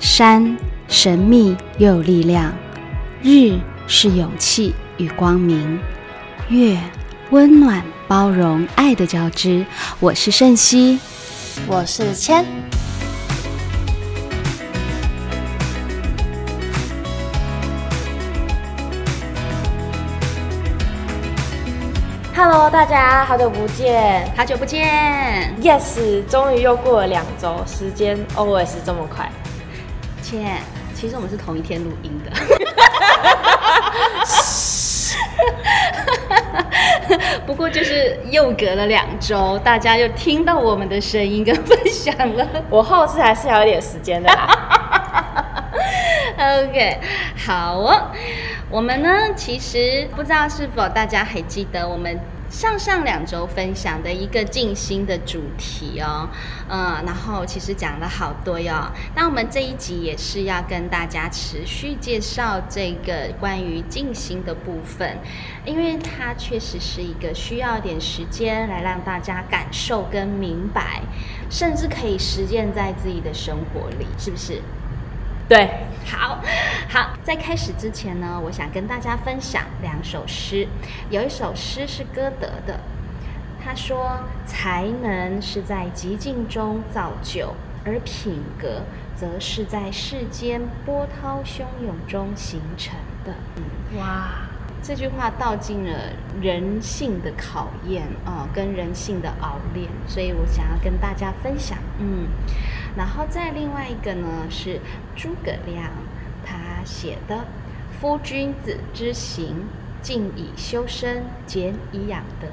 山神秘又有力量，日是勇气与光明，月温暖包容爱的交织。我是盛熙，我是千。Hello，大家好久不见，好久不见。Yes，终于又过了两周，时间 always 这么快。千，其实我们是同一天录音的。不过就是又隔了两周，大家又听到我们的声音跟分享了。我后次还是要有点时间的啦。OK，好哦。我们呢，其实不知道是否大家还记得我们上上两周分享的一个静心的主题哦，嗯，然后其实讲了好多哟。那我们这一集也是要跟大家持续介绍这个关于静心的部分，因为它确实是一个需要点时间来让大家感受跟明白，甚至可以实践在自己的生活里，是不是？对，好好，在开始之前呢，我想跟大家分享两首诗。有一首诗是歌德的，他说：“才能是在极境中造就，而品格则是在世间波涛汹涌中形成的。”嗯，哇，这句话道尽了人性的考验啊、跟人性的熬炼，所以我想要跟大家分享。嗯。然后再另外一个呢是诸葛亮他写的“夫君子之行，静以修身，俭以养德，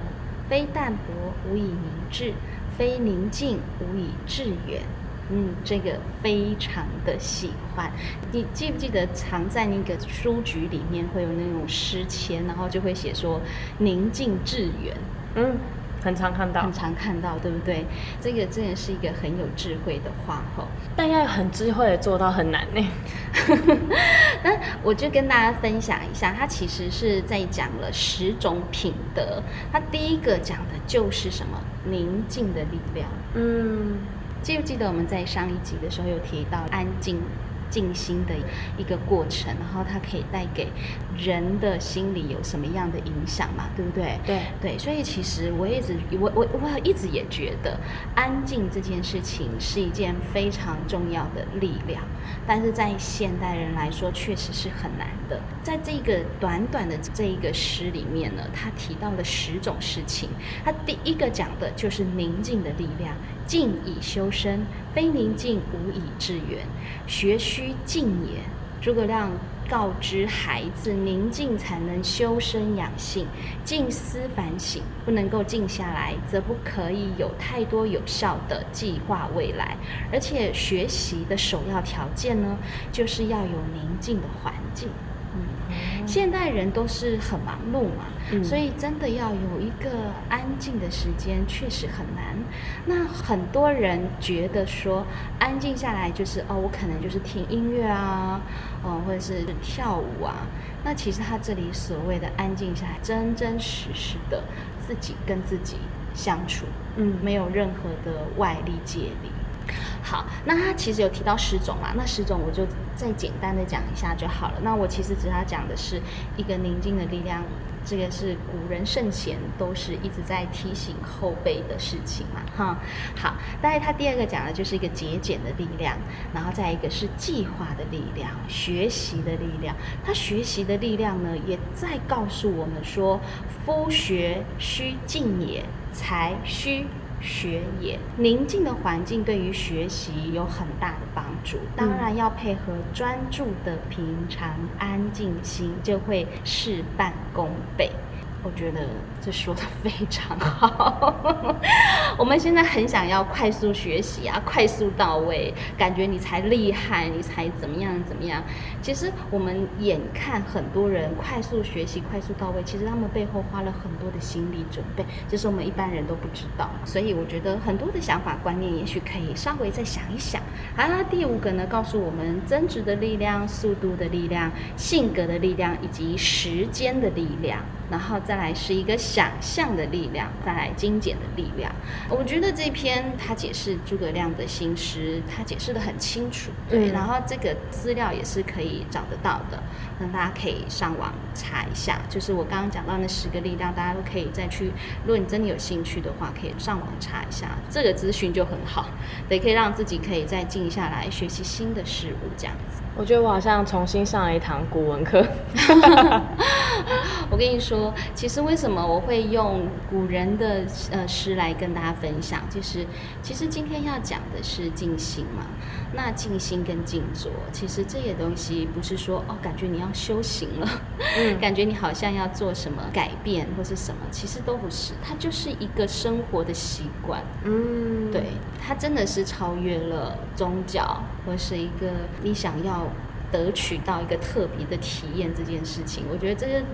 非淡泊无以明志，非宁静无以致远。”嗯，这个非常的喜欢。你记不记得藏在那个书局里面会有那种诗签，然后就会写说“宁静致远”。嗯。很常看到，很常看到，对不对？这个真的是一个很有智慧的话吼，但要很智慧的做到很难呢。那我就跟大家分享一下，它其实是在讲了十种品德。它第一个讲的就是什么？宁静的力量。嗯，记不记得我们在上一集的时候有提到安静？静心的一个过程，然后它可以带给人的心理有什么样的影响嘛？对不对？对对，所以其实我一直我我我一直也觉得安静这件事情是一件非常重要的力量，但是在现代人来说确实是很难的。在这个短短的这一个诗里面呢，他提到了十种事情，他第一个讲的就是宁静的力量。静以修身，非宁静无以致远。学须静也。诸葛亮告知孩子，宁静才能修身养性，静思反省。不能够静下来，则不可以有太多有效的计划未来。而且学习的首要条件呢，就是要有宁静的环境。嗯，现代人都是很忙碌嘛，嗯、所以真的要有一个安静的时间，确实很难。那很多人觉得说，安静下来就是哦，我可能就是听音乐啊，哦，或者是跳舞啊。那其实他这里所谓的安静下来，真真实实的自己跟自己相处，嗯，没有任何的外力借力。好，那他其实有提到十种嘛，那十种我就再简单的讲一下就好了。那我其实只要讲的是一个宁静的力量，这个是古人圣贤都是一直在提醒后辈的事情嘛，哈。好，但是他第二个讲的就是一个节俭的力量，然后再一个是计划的力量，学习的力量。他学习的力量呢，也在告诉我们说，夫学须静也，才须。学也，宁静的环境对于学习有很大的帮助。当然要配合专注的平常安静心，就会事半功倍。我觉得这说的非常好。我们现在很想要快速学习啊，快速到位，感觉你才厉害，你才怎么样怎么样。其实我们眼看很多人快速学习、快速到位，其实他们背后花了很多的心理准备，这是我们一般人都不知道。所以我觉得很多的想法观念，也许可以稍微再想一想。好，那第五个呢，告诉我们增值的力量、速度的力量、性格的力量以及时间的力量。然后再来是一个想象的力量，再来精简的力量。我觉得这篇他解释诸葛亮的心诗，他解释的很清楚，对，嗯然后这个资料也是可以找得到的，那大家可以上网查一下，就是我刚刚讲到那十个力量，大家都可以再去，如果你真的有兴趣的话，可以上网查一下，这个资讯就很好，对，可以让自己可以再静下来学习新的事物，这样子。我觉得我好像重新上了一堂古文课。我跟你说，其实为什么我会用古人的呃诗来跟大家分享？就是其实今天要讲的是静心嘛。那静心跟静坐，其实这些东西不是说哦，感觉你要修行了，嗯 感觉你好像要做什么改变或是什么，其实都不是，它就是一个生活的习惯。嗯，对，它真的是超越了宗教，或是一个你想要得取到一个特别的体验这件事情。我觉得这个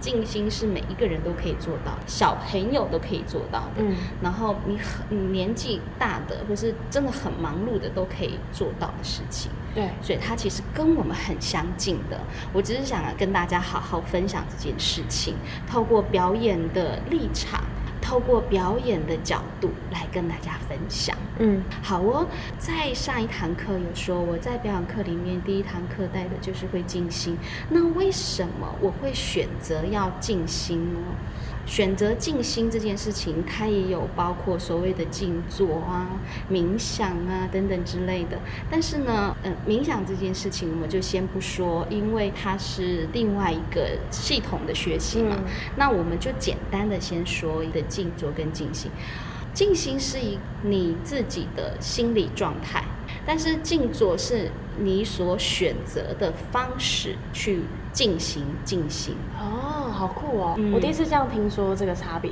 静心是每一个人都可以做到，小朋友都可以做到的。嗯然后你很你年纪大的，或是真的很忙碌的，都可以做到的事情。对，所以它其实跟我们很相近的。我只是想跟大家好好分享这件事情，透过表演的立场，透过表演的角度来跟大家分享。嗯好哦，在上一堂课有说，我在表演课里面第一堂课带的就是会静心。那为什么我会选择要静心呢？选择静心这件事情，它也有包括所谓的静坐啊、冥想啊等等之类的。但是呢，嗯、冥想这件事情我们就先不说，因为它是另外一个系统的学习嘛。嗯那我们就简单的先说一个静坐跟静心。静心是一你自己的心理状态，但是静坐是你所选择的方式去进行静心。哦，好酷哦！嗯我第一次这样听说这个差别。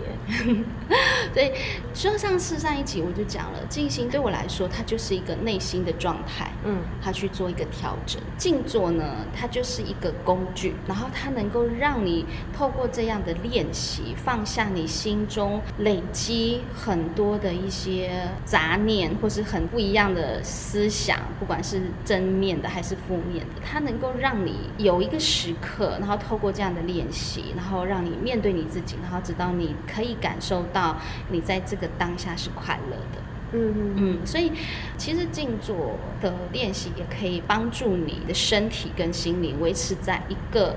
所以，说上次上一集我就讲了，静心对我来说，它就是一个内心的状态。嗯它去做一个调整。静坐呢，它就是一个工具，然后它能够让你透过这样的练习，放下你心中累积很多的一些杂念，或是很不一样的思想，不管是正面的还是负面的，它能够让你有一个时刻，然后透过这样的练习，然后让你面对你自己，然后直到你可以感受到你在这个当下是快乐的。嗯嗯嗯，所以其实静坐的练习也可以帮助你的身体跟心灵维持在一个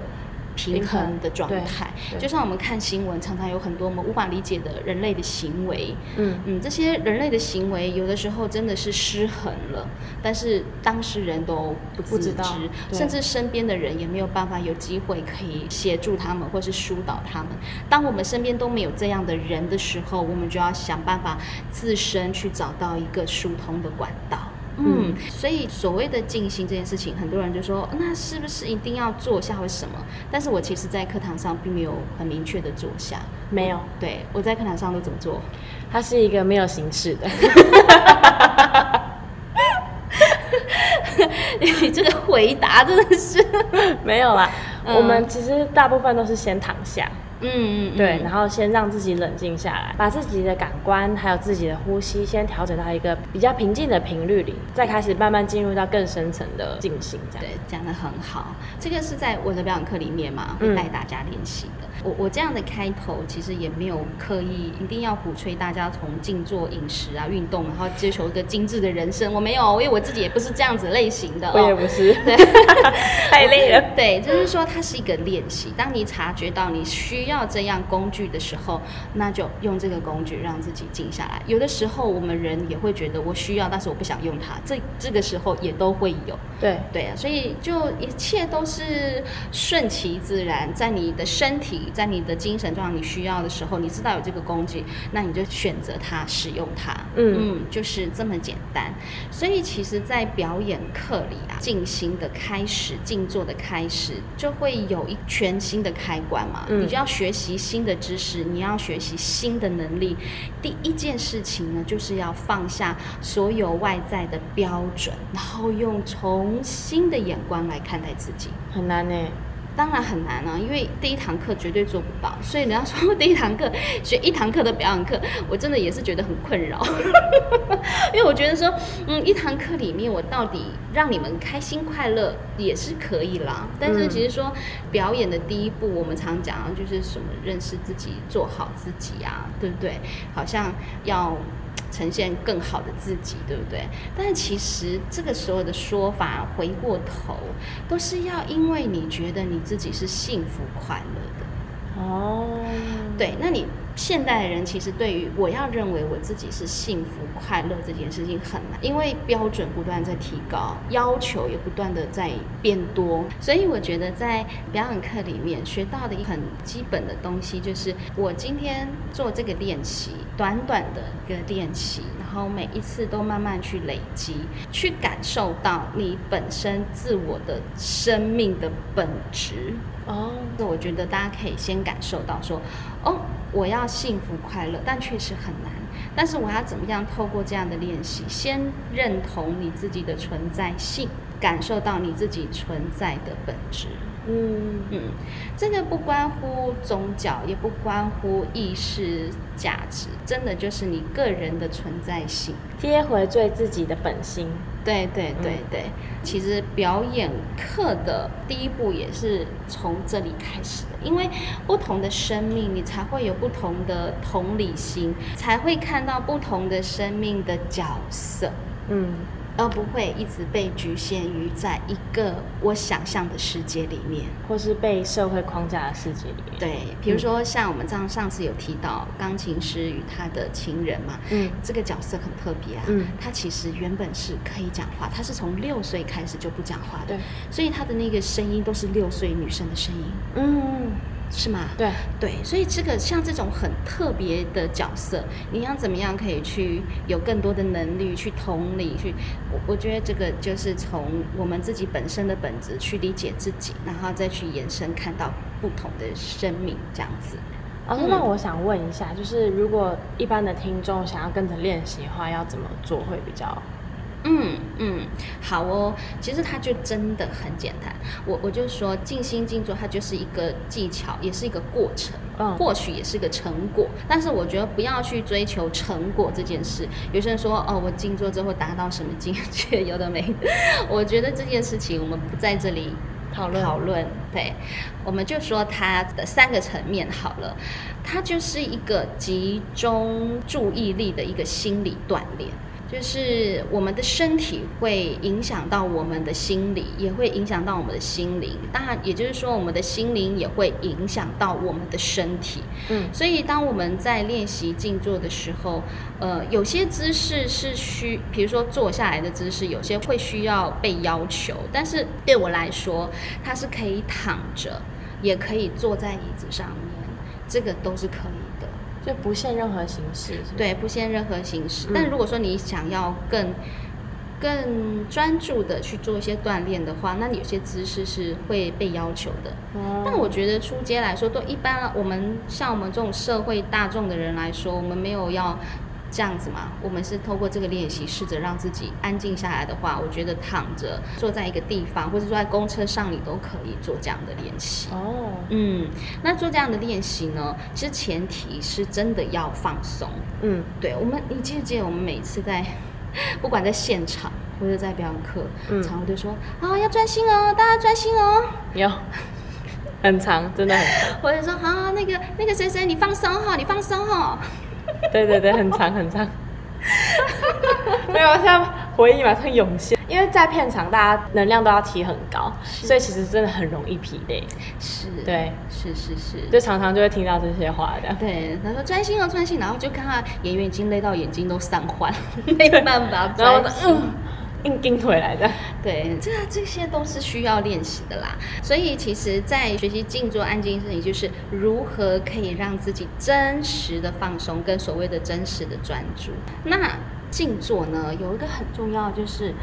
平衡的状态。就像我们看新闻，常常有很多我们无法理解的人类的行为。嗯嗯，这些人类的行为有的时候真的是失衡了，但是当事人都不自知，甚至身边的人也没有办法有机会可以协助他们或是疏导他们。当我们身边都没有这样的人的时候，我们就要想办法自身去找到一个疏通的管道。嗯，所以所谓的静心这件事情，很多人就说，那是不是一定要坐下或什么？但是我其实，在课堂上并没有很明确的坐下。没有，对我在课堂上都怎么做？它是一个没有形式的。你 这个回答真的是，没有啦，嗯我们其实大部分都是先躺下，嗯嗯，对，嗯然后先让自己冷静下来，把自己的感官还有自己的呼吸先调整到一个比较平静的频率里，再开始慢慢进入到更深层的进行，这样。对，讲的很好。这个是在我的表演课里面嘛，会嗯带大家练习的。我我这样的开头其实也没有刻意一定要鼓吹大家从静坐、饮食啊、运动，然后追求一个精致的人生。我没有，因为我自己也不是这样子类型的、哦。我也不是，对，太累了。对，就是说它是一个练习。当你察觉到你需要这样工具的时候，那就用这个工具让自己静下来。有的时候我们人也会觉得我需要，但是我不想用它，这这个时候也都会有。对，对啊，所以就一切都是顺其自然，在你的身体，在你的精神状态你需要的时候，你知道有这个工具，那你就选择它，使用它。嗯就是这么简单。所以其实，在表演课里啊，静心的开始，静坐的开始，就会有一全新的开关嘛。嗯你就要学学习新的知识，你要学习新的能力。第一件事情呢，就是要放下所有外在的标准，然后用从新的眼光来看待自己。很难呢。当然很难啊，因为第一堂课绝对做不到，所以人家说第一堂课学一堂课的表演课，我真的也是觉得很困扰，因为我觉得说，嗯，一堂课里面我到底让你们开心快乐也是可以啦，但是其实说表演的第一步，我们常讲就是什么认识自己，做好自己啊，对不对？好像要。呈现更好的自己，对不对？但是其实这个时候的说法，回过头都是要因为你觉得你自己是幸福快乐的哦。对，那你。现代人其实对于我要认为我自己是幸福快乐这件事情很难，因为标准不断在提高，要求也不断的在变多，所以我觉得在表演课里面学到的一很基本的东西，就是我今天做这个练习，短短的一个练习，然后每一次都慢慢去累积，去感受到你本身自我的生命的本质。哦，那我觉得大家可以先感受到说，哦，我要幸福快乐，但确实很难。但是我要怎么样透过这样的练习，先认同你自己的存在性，感受到你自己存在的本质。嗯嗯，这个不关乎宗教，也不关乎意识价值，真的就是你个人的存在性，贴回最自己的本心。对对对对，其实表演课的第一步也是从这里开始的，因为不同的生命，你才会有不同的同理心，才会看到不同的生命的角色。嗯。而不会一直被局限于在一个我想象的世界里面，或是被社会框架的世界里面。对，比如说像我们这样上次有提到钢琴师与他的情人嘛，嗯，这个角色很特别啊，嗯，他其实原本是可以讲话，他是从六岁开始就不讲话的，所以他的那个声音都是六岁女生的声音，嗯。是吗？对对，所以这个像这种很特别的角色，你要怎么样可以去有更多的能力去同理去？我我觉得这个就是从我们自己本身的本质去理解自己，然后再去延伸看到不同的生命这样子。老师，那我想问一下，就是如果一般的听众想要跟着练习的话，要怎么做会比较？嗯嗯，好哦。其实它就真的很简单。我我就说静心静坐，它就是一个技巧，也是一个过程。嗯，或许也是个成果。但是我觉得不要去追求成果这件事。有些人说哦，我静坐之后达到什么境界，有的没的。我觉得这件事情我们不在这里讨论讨论。对，我们就说它的三个层面好了。它就是一个集中注意力的一个心理锻炼。就是我们的身体会影响到我们的心理，也会影响到我们的心灵。当然，也就是说，我们的心灵也会影响到我们的身体。嗯，所以当我们在练习静坐的时候，呃，有些姿势是需，比如说坐下来的姿势，有些会需要被要求。但是对我来说，它是可以躺着，也可以坐在椅子上面，这个都是可以。就不限任何形式，对，不限任何形式。但如果说你想要更更专注的去做一些锻炼的话，那有些姿势是会被要求的。但我觉得出街来说，都一般。我们像我们这种社会大众的人来说，我们没有要。这样子嘛，我们是透过这个练习，试着让自己安静下来的话，我觉得躺着坐在一个地方，或者坐在公车上，你都可以做这样的练习。哦，嗯，那做这样的练习呢，其实前提是真的要放松。嗯，对，我们你记不记得我们每次在 不管在现场或者在表演课，嗯，常会都说啊要专心哦，大家专心哦。有，很长，真的很长。或者说啊那个那个谁谁你放松哈，你放松哈。对对对，很长很长，没有，现在回忆马上涌现。因为在片场，大家能量都要提很高，所以其实真的很容易疲累。是，对，是是是，就常常就会听到这些话的。对，他说专心哦，专心，然后就看他演员已经累到眼睛都散花，没办法专心。硬钉回来的，对，这这些都是需要练习的啦。所以其实，在学习静坐安静事情，就是如何可以让自己真实的放松，跟所谓的真实的专注。那静坐呢，有一个很重要，就是，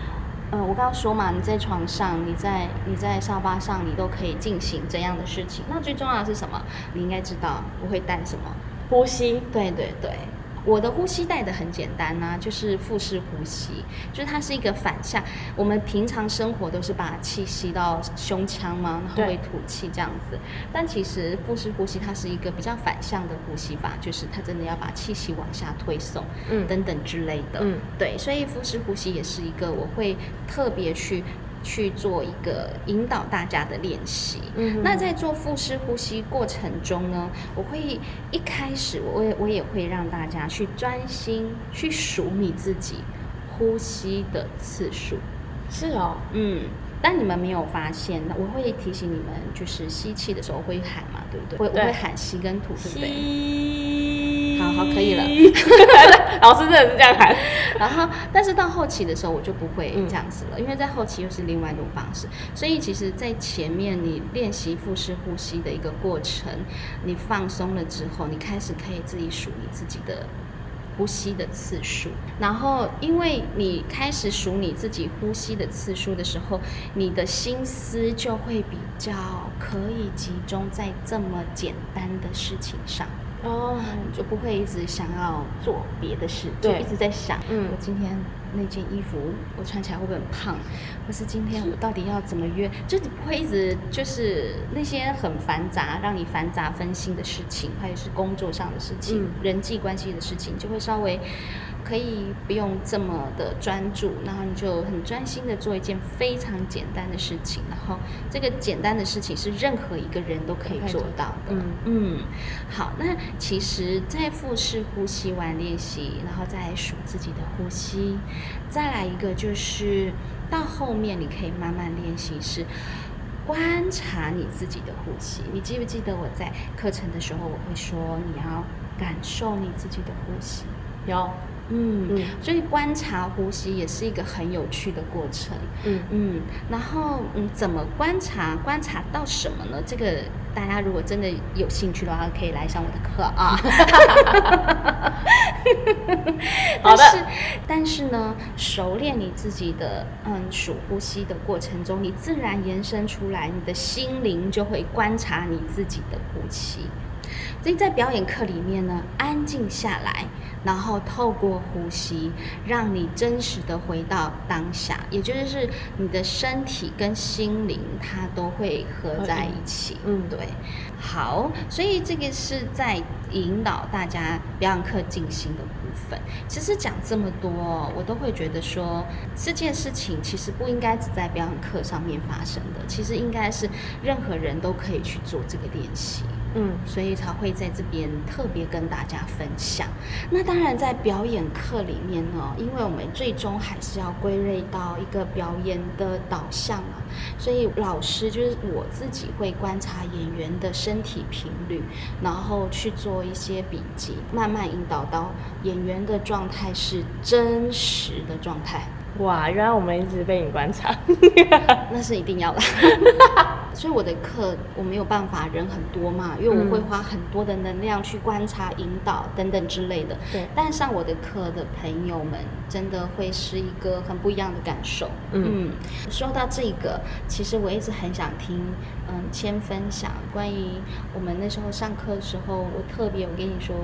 呃，我刚刚说嘛，你在床上，你在你在沙发上，你都可以进行这样的事情。那最重要的是什么？你应该知道我会带什么？呼吸。对对对。我的呼吸带的很简单呐、就是腹式呼吸，就是它是一个反向。我们平常生活都是把气吸到胸腔嘛，然后会吐气这样子。但其实腹式呼吸它是一个比较反向的呼吸法，就是它真的要把气息往下推送，嗯等等之类的。嗯对，所以腹式呼吸也是一个我会特别去去做一个引导大家的练习。嗯那在做腹式呼吸过程中呢，我会一开始我也我也会让大家去专心去数你自己呼吸的次数。是哦，嗯，但你们没有发现，那我会提醒你们，就是吸气的时候会喊嘛，对不对？会我会喊吸跟吐，对不对？好好可以了 老师真的是这样喊，然后，但是到后期的时候，我就不会嗯这样子了，因为在后期又是另外一种方式。所以，其实，在前面你练习腹式呼吸的一个过程，你放松了之后，你开始可以自己数你自己的呼吸的次数。然后，因为你开始数你自己呼吸的次数的时候，你的心思就会比较可以集中在这么简单的事情上。哦，你就不会一直想要做别的事，就一直在想，嗯。我今天那件衣服我穿起来会不会很胖，或是今天我到底要怎么约，就你不会一直就是那些很繁杂，让你繁杂分心的事情，还有是工作上的事情、嗯。人际关系的事情，就会稍微可以不用这么的专注，然后你就很专心的做一件非常简单的事情，然后这个简单的事情是任何一个人都可以做到的。嗯嗯，好，那其实，在腹式呼吸完练习，然后再数自己的呼吸，再来一个就是到后面你可以慢慢练习是。观察你自己的呼吸，你记不记得我在课程的时候，我会说你要感受你自己的呼吸。有，嗯，嗯所以观察呼吸也是一个很有趣的过程。嗯嗯，然后嗯，怎么观察？观察到什么呢？这个大家如果真的有兴趣的话，可以来上我的课啊。好的但是，但是呢，熟练你自己的嗯数呼吸的过程中，你自然延伸出来，你的心灵就会观察你自己的呼吸。所以在表演课里面呢，安静下来，然后透过呼吸，让你真实的回到当下，也就是你的身体跟心灵它都会合在一起。嗯对。好，所以这个是在引导大家表演课进行的部分。其实讲这么多哦，我都会觉得说这件事情其实不应该只在表演课上面发生的，其实应该是任何人都可以去做这个练习。嗯所以才会在这边特别跟大家分享。那当然，在表演课里面呢，因为我们最终还是要归类到一个表演的导向嘛，所以老师就是我自己会观察演员的身体频率，然后去做一些笔记，慢慢引导到演员的状态是真实的状态。哇，原来我们一直被你观察，那是一定要的。所以我的课我没有办法人很多嘛，因为我会嗯花很多的能量去观察、引导等等之类的。对但上我的课的朋友们真的会是一个很不一样的感受。嗯说到这个，其实我一直很想听，嗯，千分享关于我们那时候上课的时候，我特别我跟你说，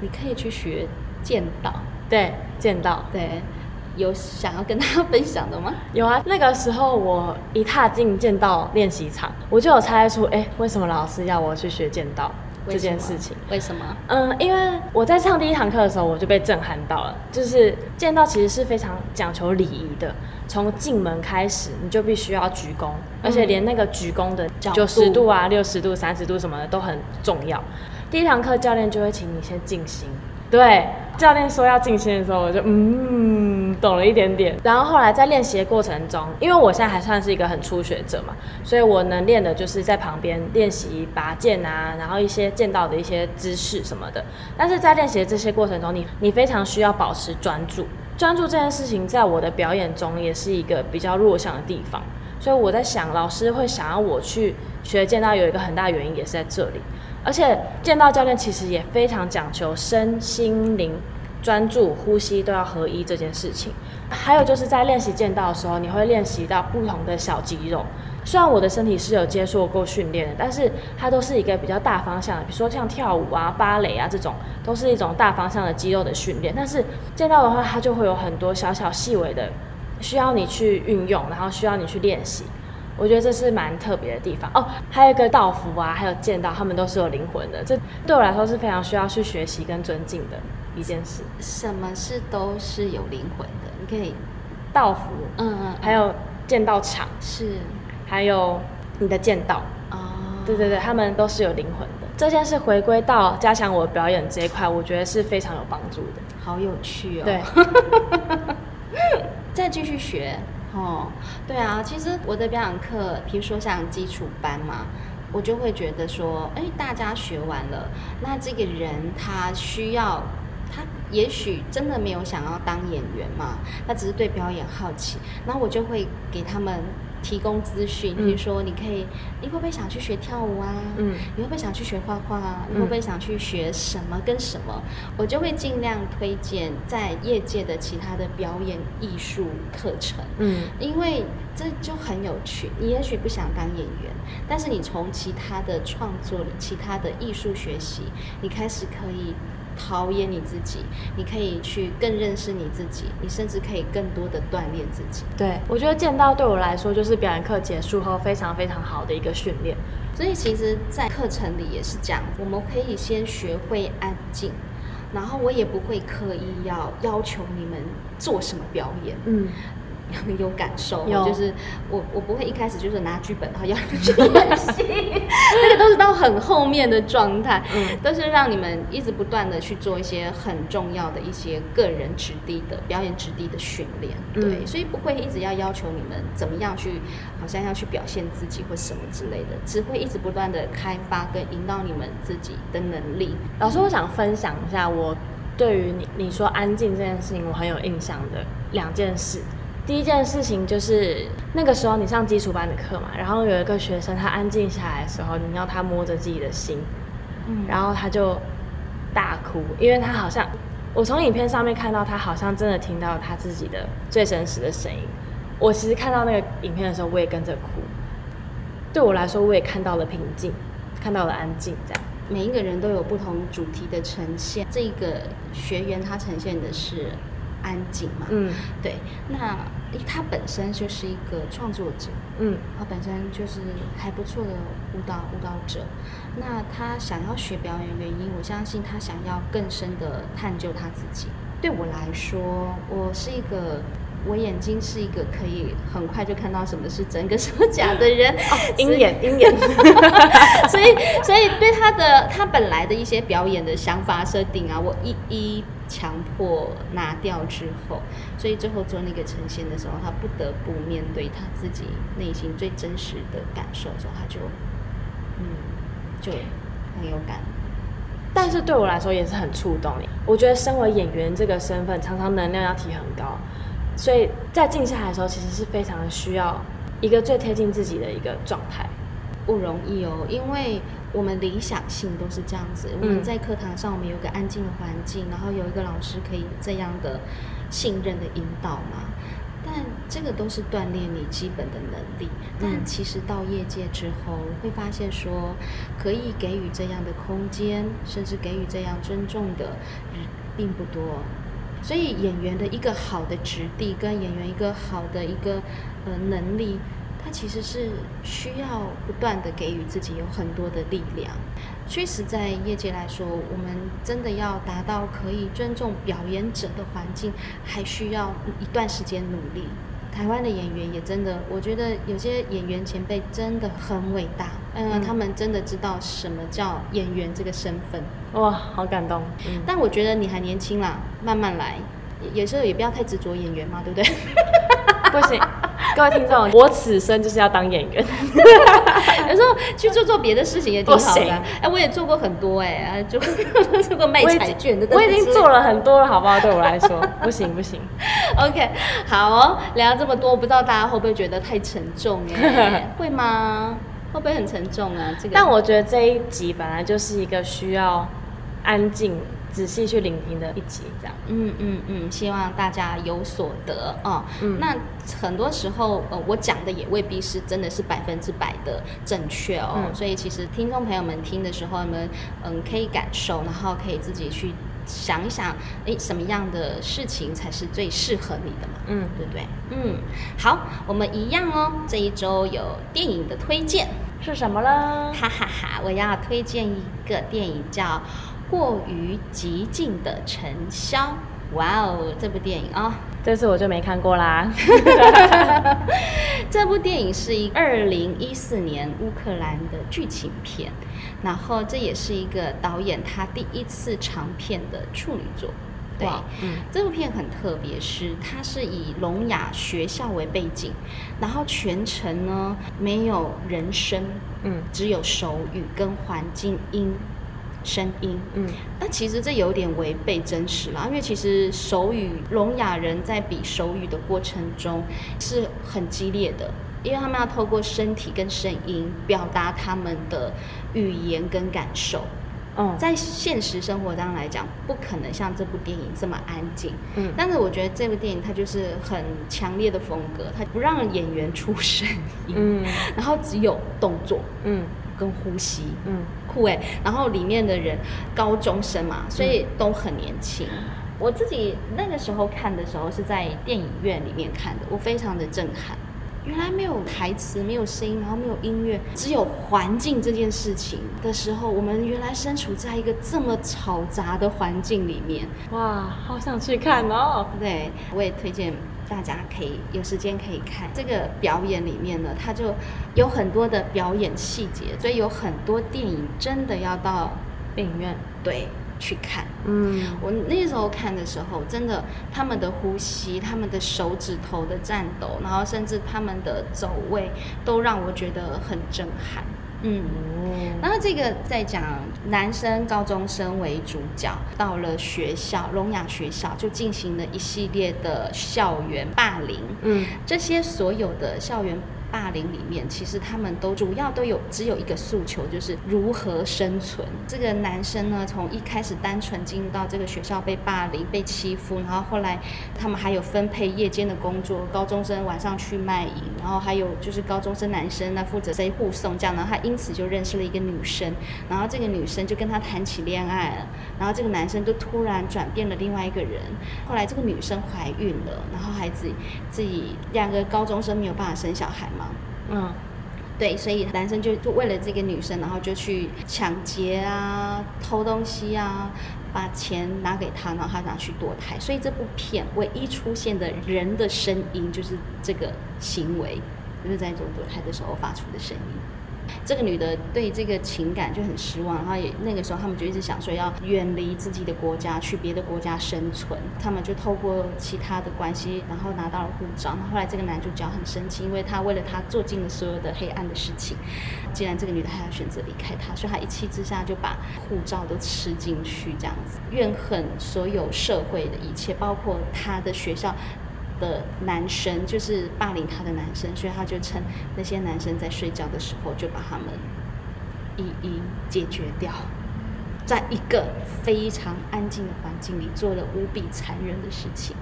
你可以去学剑道。对，剑道对，有想要跟大家分享的吗？有啊。那个时候我一踏进剑道练习场，我就有猜出，哎，为什么老师要我去学剑道这件事情？为什么？嗯，因为我在上第一堂课的时候，我就被震撼到了。就是剑道其实是非常讲求礼仪的，从进门开始你就必须要鞠躬，而且连那个鞠躬的角九十度度啊、六十度、三十度什么的都很重要。第一堂课教练就会请你先静心。对，教练说要静心的时候，我就嗯懂了一点点。然后后来在练习的过程中，因为我现在还算是一个很初学者嘛，所以我能练的就是在旁边练习拔剑啊，然后一些剑道的一些姿势什么的。但是在练习的这些过程中，你你非常需要保持专注。专注这件事情，在我的表演中也是一个比较弱项的地方。所以我在想，老师会想要我去学剑道，有一个很大原因也是在这里。而且剑道教练其实也非常讲求身心灵专注、呼吸都要合一这件事情。还有就是在练习剑道的时候，你会练习到不同的小肌肉。虽然我的身体是有接受过训练的，但是它都是一个比较大方向的，比如说像跳舞啊、芭蕾啊这种，都是一种大方向的肌肉的训练。但是剑道的话，它就会有很多小小细微的需要你去运用，然后需要你去练习。我觉得这是蛮特别的地方哦。还有一个道服啊，还有剑道，他们都是有灵魂的。这对我来说是非常需要去学习跟尊敬的一件事。什么事都是有灵魂的，你可以道服，嗯嗯，还有剑道场，是还有你的剑道，哦，对对对，他们都是有灵魂的。这件事回归到加强我表演这一块，我觉得是非常有帮助的。好有趣哦。对，再继续学哦。对啊，其实我的表演课，比如说像基础班嘛，我就会觉得说，哎，大家学完了，那这个人他需要，他也许真的没有想要当演员嘛，他只是对表演好奇，然后我就会给他们。提供资讯，比如说你可以，你会不会想去学跳舞啊？嗯，你会不会想去学画画啊？你会不会想去学什么跟什么？我就会尽量推荐在业界的其他的表演艺术课程。嗯，因为这就很有趣。你也许不想当演员，但是你从其他的创作里、其他的艺术学习，你开始可以。陶冶你自己，你可以去更认识你自己，你甚至可以更多的锻炼自己。对我觉得剑道对我来说就是表演课结束后非常非常好的一个训练。所以其实，在课程里也是这样，我们可以先学会安静，然后我也不会刻意要要求你们做什么表演。嗯。有感受，就是我我不会一开始就是拿剧本然后要你去 演戏，那个都是到很后面的状态，嗯，都是让你们一直不断的去做一些很重要的一些个人质地的表演质地的训练，对，所以不会一直要要求你们怎么样去，好像要去表现自己或什么之类的，只会一直不断的开发跟引导你们自己的能力。老师，我想分享一下我对于你你说安静这件事情我很有印象的两件事。第一件事情就是那个时候你上基础班的课嘛，然后有一个学生他安静下来的时候，你要他摸着自己的心，嗯，然后他就大哭，因为他好像我从影片上面看到他好像真的听到他自己的最真实的声音。我其实看到那个影片的时候，我也跟着哭。对我来说，我也看到了平静，看到了安静，这样。每一个人都有不同主题的呈现，这个学员他呈现的是安静嘛？嗯，对，那。他本身就是一个创作者，嗯，他本身就是还不错的舞蹈舞蹈者。那他想要学表演原因，我相信他想要更深的探究他自己。对我来说，我是一个。我眼睛是一个可以很快就看到什么是真跟什么假的人，鹰眼鹰眼，所以所以对他的他本来的一些表演的想法设定啊，我一一强迫拿掉之后，所以最后做那个呈现的时候，他不得不面对他自己内心最真实的感受的时候，他就嗯就很有感。但是对我来说也是很触动我觉得身为演员这个身份，常常能量要提很高。所以在静下来的时候，其实是非常需要一个最贴近自己的一个状态，不容易哦。因为我们理想性都是这样子，我们在课堂上，我们有个安静的环境，然后有一个老师可以这样的信任的引导嘛。但这个都是锻炼你基本的能力。但其实到业界之后，会发现说，可以给予这样的空间，甚至给予这样尊重的人并不多。所以演员的一个好的质地，跟演员一个好的一个呃能力，他其实是需要不断的给予自己有很多的力量。确实，在业界来说，我们真的要达到可以尊重表演者的环境，还需要一段时间努力。台湾的演员也真的，我觉得有些演员前辈真的很伟大，嗯，他们真的知道什么叫演员这个身份，哇，好感动。但我觉得你还年轻啦，慢慢来，有时候也不要太执着演员嘛，对不对？不行。各位听众，我此生就是要当演员。有时候去做做别的事情也挺好的。哎，我也做过很多哎，就做过卖彩券的。我已经做了很多了，好不好？对我来说，不行不行。OK，好哦，聊这么多，不知道大家会不会觉得太沉重？哎，会吗？会不会很沉重啊？这个？但我觉得这一集本来就是一个需要安静仔细去聆听的一集，这样。嗯嗯嗯，希望大家有所得哦。嗯那很多时候，呃，我讲的也未必是真的是百分之百的正确哦。嗯所以其实听众朋友们听的时候，你们嗯可以感受，然后可以自己去想一想，诶，什么样的事情才是最适合你的嘛？嗯，对不对？嗯，好，我们一样哦。这一周有电影的推荐，是什么呢？哈哈哈！我要推荐一个电影叫《过于激进的尘嚣》。哇哦，这部电影啊、这次我就没看过啦。这部电影是一二零一四年乌克兰的剧情片，然后这也是一个导演他第一次长片的处女作。对，嗯这部片很特别，是它是以聋哑学校为背景，然后全程呢没有人声，嗯只有手语跟环境音声音。嗯那其实这有点违背真实啦，因为其实手语聋哑人在比手语的过程中是很激烈的，因为他们要透过身体跟声音表达他们的语言跟感受。嗯在现实生活当中来讲，不可能像这部电影这么安静。嗯但是我觉得这部电影它就是很强烈的风格，它不让演员出声音，嗯然后只有动作嗯跟呼吸。嗯酷哎、然后里面的人高中生嘛，所以都很年轻。我自己那个时候看的时候是在电影院里面看的，我非常的震撼。原来没有台词，没有声音，然后没有音乐，只有环境这件事情的时候，我们原来身处在一个这么嘈杂的环境里面。哇，好想去看哦。对，我也推荐大家可以有时间可以看这个表演里面呢，它就有很多的表演细节，所以有很多电影真的要到电影院。对去看。嗯我那时候看的时候，真的他们的呼吸、他们的手指头的颤抖，然后甚至他们的走位，都让我觉得很震撼。嗯。哦然后这个在讲男生高中生为主角，到了学校聋哑学校，就进行了一系列的校园霸凌。嗯这些所有的校园霸凌里面，其实他们都主要都有只有一个诉求，就是如何生存。这个男生呢，从一开始单纯进入到这个学校被霸凌、被欺负，然后后来他们还有分配夜间的工作，高中生晚上去卖淫，然后还有就是高中生男生呢负责谁护送这样，然后他因此就认识了一个女生，然后这个女生就跟他谈起恋爱了，然后这个男生就突然转变了另外一个人，后来这个女生怀孕了，然后孩子自己两个高中生没有办法生小孩嘛，嗯对，所以男生就就为了这个女生，然后就去抢劫啊、偷东西啊，把钱拿给她，然后她想去堕胎。所以这部片唯一出现的人的声音就是这个行为，就是在做堕胎的时候发出的声音。这个女的对这个情感就很失望，然后也那个时候他们就一直想说要远离自己的国家，去别的国家生存。他们就透过其他的关系，然后拿到了护照。然后后来这个男主角很生气，因为他为了他做尽了所有的黑暗的事情。既然这个女的还要选择离开他，所以他一气之下就把护照都吃进去，这样子怨恨所有社会的一切，包括他的学校。的男生就是霸凌他的男生，所以他就趁那些男生在睡觉的时候，就把他们一一解决掉，在一个非常安静的环境里做了无比残忍的事情。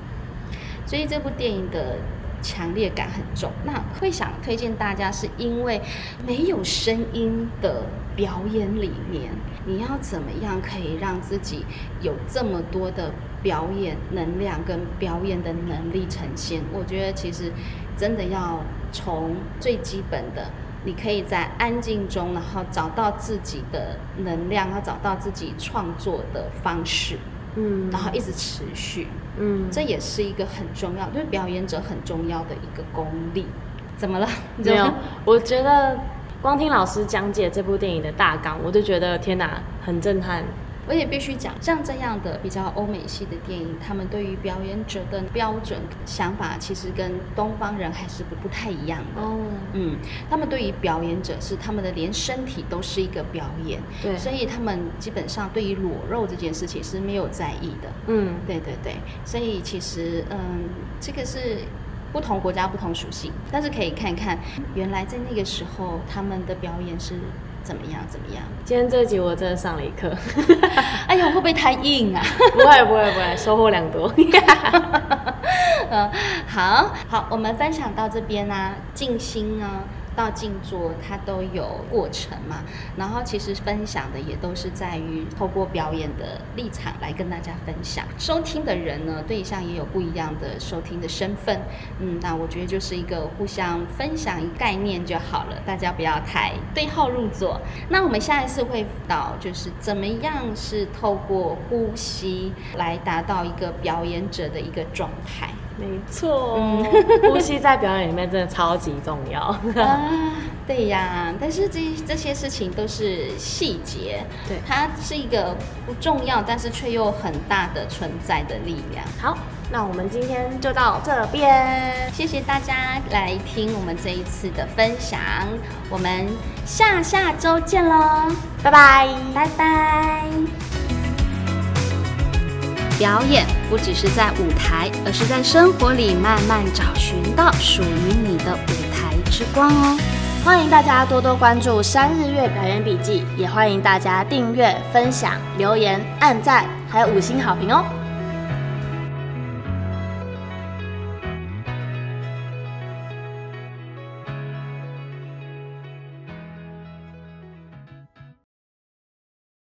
所以这部电影的强烈感很重。那会想推荐大家，是因为没有声音的表演里面，你要怎么样可以让自己有这么多的表演能量跟表演的能力呈现？我觉得其实真的要从最基本的。你可以在安静中，然后找到自己的能量，然后找到自己创作的方式，嗯然后一直持续。嗯这也是一个很重要，对表演者很重要的一个功力。怎么了？没有，我觉得光听老师讲解这部电影的大纲，我就觉得天哪，很震撼。我也必须讲，像这样的比较欧美系的电影，他们对于表演者的标准想法，其实跟东方人还是不不太一样的。哦，嗯，他们对于表演者是他们的连身体都是一个表演，对所以他们基本上对于裸肉这件事情是没有在意的。嗯对对对，所以其实嗯，这个是不同国家不同属性，但是可以看看原来在那个时候他们的表演是怎么样？怎么样？今天这集我真的上了一课。哎呀，会不会太硬啊？不会不会不会，收获良多。嗯，好好，我们分享到这边啊，静心呢。到静坐，它都有过程嘛。然后其实分享的也都是在于透过表演的立场来跟大家分享。收听的人呢，对象也有不一样的收听的身份。嗯，那我觉得就是一个互相分享一概念就好了，大家不要太对号入座。那我们下一次会导就是怎么样是透过呼吸来达到一个表演者的一个状态。没错，呼吸在表演里面真的超级重要 啊！对呀，但是这这些事情都是细节，对，它是一个不重要，但是却又很大的存在的力量。好，那我们今天就到这边，谢谢大家来听我们这一次的分享，我们下下周见喽，拜拜，拜拜。表演不只是在舞台，而是在生活里慢慢找寻到属于你的舞台之光哦。欢迎大家多多关注三日月表演笔记，也欢迎大家订阅、分享、留言、按赞，还有五星好评哦。